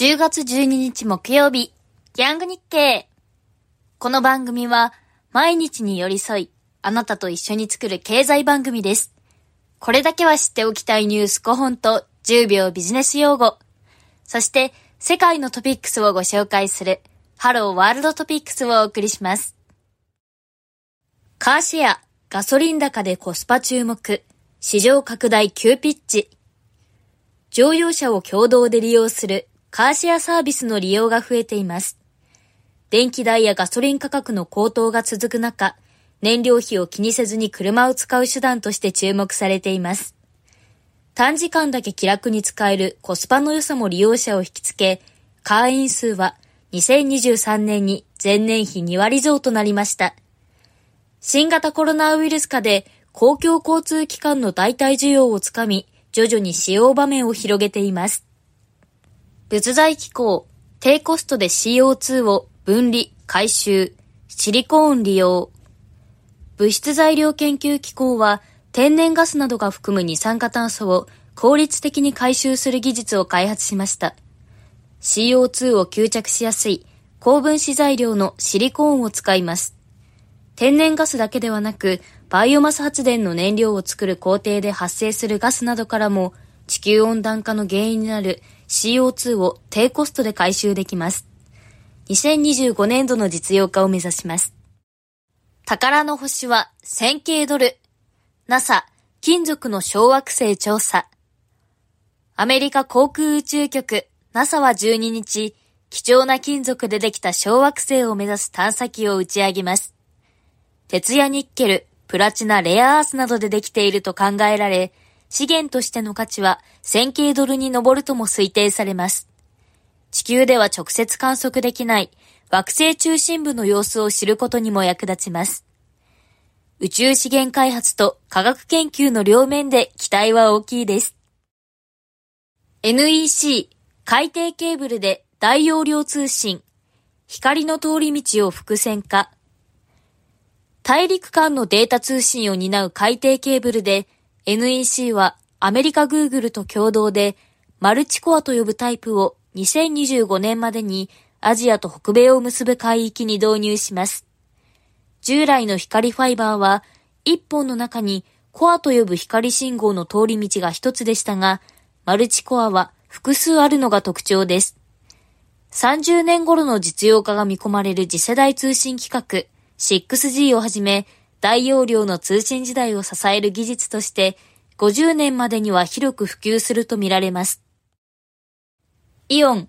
10月12日木曜日、ヤング日経。この番組は、毎日に寄り添い、あなたと一緒に作る経済番組です。これだけは知っておきたいニュース5本と10秒ビジネス用語。そして、世界のトピックスをご紹介する、ハローワールドトピックスをお送りします。カーシェア、ガソリン高でコスパ注目、市場拡大急ピッチ。乗用車を共同で利用するカーシェアサービスの利用が増えています。電気代やガソリン価格の高騰が続く中、燃料費を気にせずに車を使う手段として注目されています。短時間だけ気楽に使えるコスパの良さも利用者を引きつけ、会員数は2023年に前年比2割増となりました。新型コロナウイルス化で公共交通機関の代替需要をつかみ、徐々に使用場面を広げています。物材機構、低コストで CO2 を分離、回収、シリコーン利用。物質材料研究機構は、天然ガスなどが含む二酸化炭素を効率的に回収する技術を開発しました。CO2 を吸着しやすい高分子材料のシリコーンを使います。天然ガスだけではなく、バイオマス発電の燃料を作る工程で発生するガスなどからも地球温暖化の原因になる CO2 を低コストで回収できます。2025年度の実用化を目指します。宝の星は1000系ドル。NASA 金属の小惑星調査。アメリカ航空宇宙局 NASA は12日、貴重な金属でできた小惑星を目指す探査機を打ち上げます。鉄やニッケル、プラチナ、レアアースなどでできていると考えられ、資源としての価値は1000系ドルに上るとも推定されます。地球では直接観測できない惑星中心部の様子を知ることにも役立ちます。宇宙資源開発と科学研究の両面で期待は大きいです。NEC 海底ケーブルで大容量通信光の通り道を伏線化大陸間のデータ通信を担う海底ケーブルで NEC はアメリカグーグルと共同でマルチコアと呼ぶタイプを2025年までにアジアと北米を結ぶ海域に導入します。従来の光ファイバーは一本の中にコアと呼ぶ光信号の通り道が一つでしたが、マルチコアは複数あるのが特徴です。30年頃の実用化が見込まれる次世代通信規格 6G をはじめ大容量の通信時代を支える技術として、50年までには広く普及するとみられます。イオン、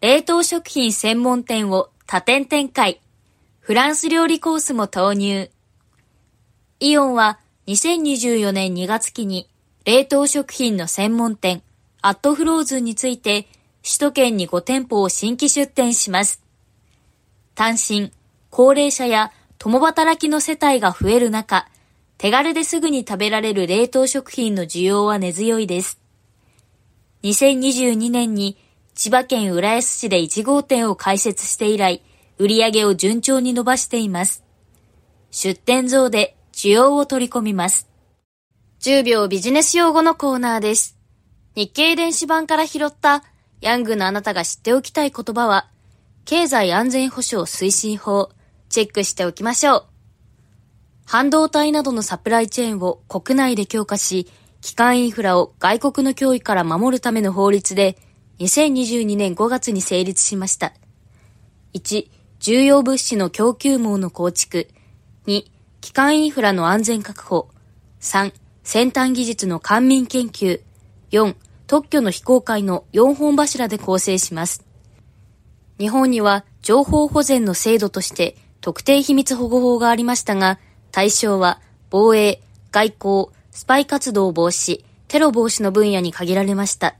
冷凍食品専門店を多店展開。フランス料理コースも投入。イオンは2024年2月期に冷凍食品の専門店、アットフローズンについて首都圏に5店舗を新規出店します。単身、高齢者や共働きの世帯が増える中、手軽ですぐに食べられる冷凍食品の需要は根強いです。2022年に千葉県浦安市で1号店を開設して以来、売り上げを順調に伸ばしています。出店増で需要を取り込みます。10秒ビジネス用語のコーナーです。日経電子版から拾ったヤングのあなたが知っておきたい言葉は、経済安全保障推進法、チェックしておきましょう。半導体などのサプライチェーンを国内で強化し、基幹インフラを外国の脅威から守るための法律で、2022年5月に成立しました。1、重要物資の供給網の構築。2、基幹インフラの安全確保。3、先端技術の官民研究。4、特許の非公開の4本柱で構成します。日本には情報保全の制度として特定秘密保護法がありましたが、対象は防衛、外交、スパイ活動防止、テロ防止の分野に限られました。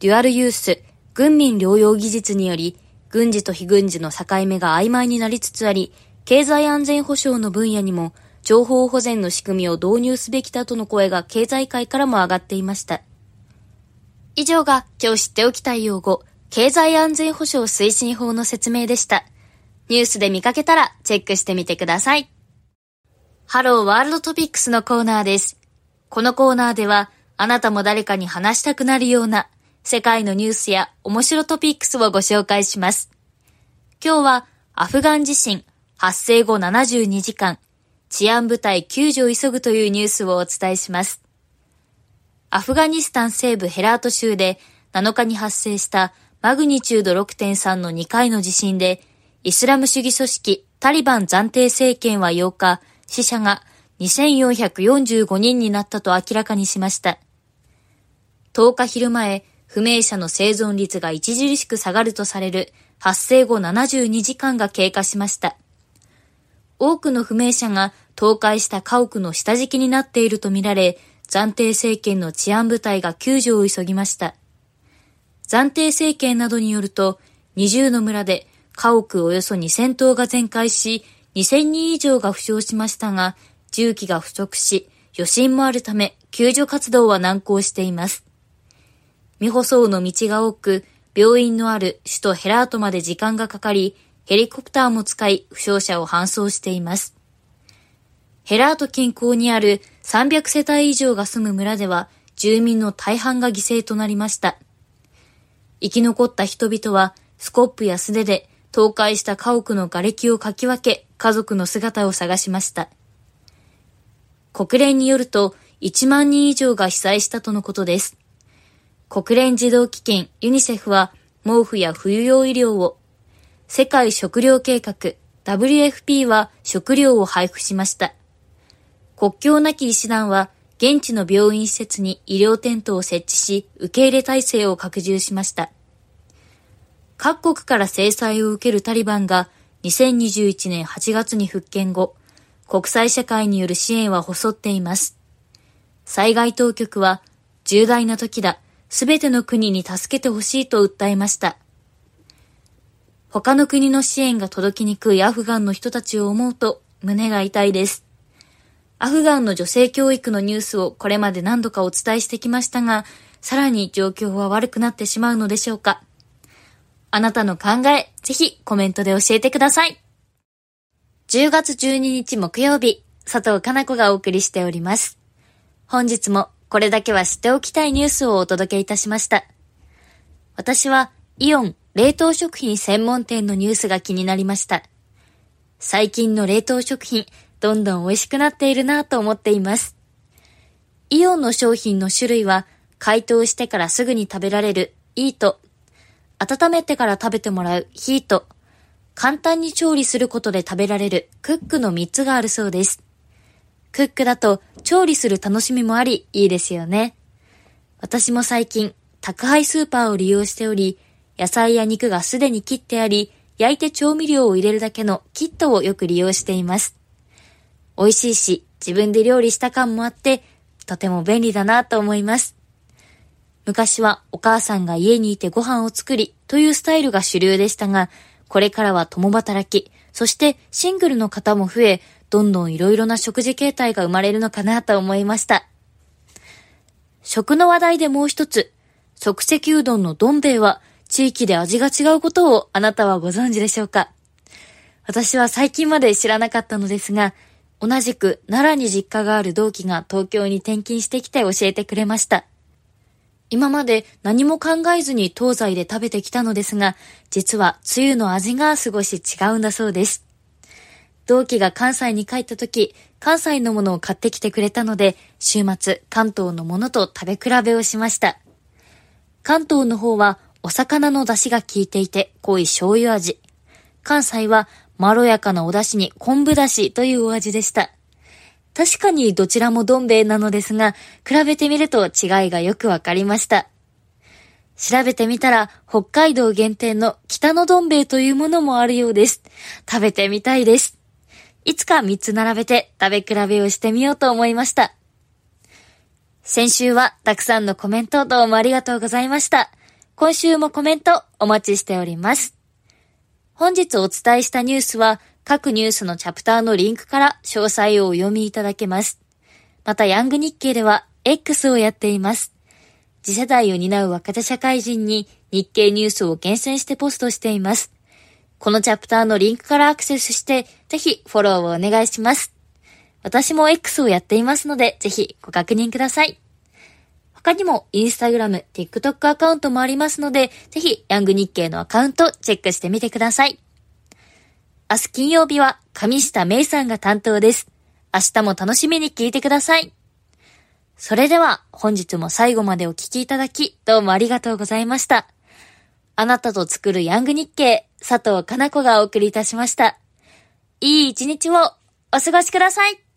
デュアルユース、軍民療養技術により、軍事と非軍事の境目が曖昧になりつつあり、経済安全保障の分野にも情報保全の仕組みを導入すべきだとの声が経済界からも上がっていました。以上が今日知っておきたい用語、経済安全保障推進法の説明でした。ニュースで見かけたらチェックしてみてください。ハローワールドトピックスのコーナーです。このコーナーでは、あなたも誰かに話したくなるような、世界のニュースや面白トピックスをご紹介します。今日はアフガン地震発生後72時間治安部隊救助を急ぐというニュースをお伝えします。アフガニスタン西部ヘラート州で7日に発生したマグニチュード6.3の2回の地震でイスラム主義組織タリバン暫定政権は8日死者が2445人になったと明らかにしました。10日昼前、不明者の生存率が著しく下がるとされる発生後72時間が経過しました。多くの不明者が倒壊した家屋の下敷きになっているとみられ、暫定政権の治安部隊が救助を急ぎました。暫定政権などによると、20の村で家屋およそ2000棟が全壊し、2000人以上が負傷しましたが、重機が不足し、余震もあるため、救助活動は難航しています。未舗装の道が多く、病院のある首都ヘラートまで時間がかかり、ヘリコプターも使い負傷者を搬送しています。ヘラート近郊にある300世帯以上が住む村では、住民の大半が犠牲となりました。生き残った人々は、スコップや素手で倒壊した家屋の瓦礫をかき分け、家族の姿を探しました。国連によると、1万人以上が被災したとのことです。国連児童基金ユニセフは毛布や冬用医療を、世界食糧計画 WFP は食料を配布しました。国境なき医師団は現地の病院施設に医療テントを設置し受け入れ体制を拡充しました。各国から制裁を受けるタリバンが2021年8月に復権後、国際社会による支援は細っています。災害当局は重大な時だ、すべての国に助けてほしいと訴えました。他の国の支援が届きにくいアフガンの人たちを思うと胸が痛いです。アフガンの女性教育のニュースをこれまで何度かお伝えしてきましたが、さらに状況は悪くなってしまうのでしょうか。あなたの考え、ぜひコメントで教えてください。10月12日木曜日、佐藤かな子がお送りしております。本日もこれだけは知っておきたいニュースをお届けいたしました。私はイオン冷凍食品専門店のニュースが気になりました。最近の冷凍食品、どんどん美味しくなっているなと思っています。イオンの商品の種類は、解凍してからすぐに食べられるイート、温めてから食べてもらうヒート、簡単に調理することで食べられるクックの3つがあるそうです。クックだと調理する楽しみもあり、いいですよね。私も最近、宅配スーパーを利用しており、野菜や肉がすでに切ってあり、焼いて調味料を入れるだけのキットをよく利用しています。美味しいし、自分で料理した感もあって、とても便利だなと思います。昔はお母さんが家にいてご飯を作りというスタイルが主流でしたが、これからは共働き、そしてシングルの方も増え、どんどんいろいろな食事形態が生まれるのかなと思いました。食の話題でもう一つ、即席うどんのどん兵衛は地域で味が違うことをあなたはご存知でしょうか私は最近まで知らなかったのですが、同じく奈良に実家がある同期が東京に転勤してきて教えてくれました。今まで何も考えずに東西で食べてきたのですが、実はつゆの味が少し違うんだそうです。同期が関西に帰った時、関西のものを買ってきてくれたので、週末関東のものと食べ比べをしました。関東の方はお魚の出汁が効いていて濃い醤油味。関西はまろやかなお出汁に昆布出汁というお味でした。確かにどちらもどん兵衛なのですが、比べてみると違いがよくわかりました。調べてみたら、北海道限定の北のどん兵衛というものもあるようです。食べてみたいです。いつか3つ並べて食べ比べをしてみようと思いました。先週はたくさんのコメントどうもありがとうございました。今週もコメントお待ちしております。本日お伝えしたニュースは各ニュースのチャプターのリンクから詳細をお読みいただけます。またヤング日経では X をやっています。次世代を担う若手社会人に日経ニュースを厳選してポストしています。このチャプターのリンクからアクセスして、ぜひフォローをお願いします。私も X をやっていますので、ぜひご確認ください。他にもインスタグラム、TikTok アカウントもありますので、ぜひヤング日経のアカウントチェックしてみてください。明日金曜日は上下芽さんが担当です。明日も楽しみに聞いてください。それでは本日も最後までお聴きいただきどうもありがとうございました。あなたと作るヤング日経、佐藤かな子がお送りいたしました。いい一日をお過ごしください。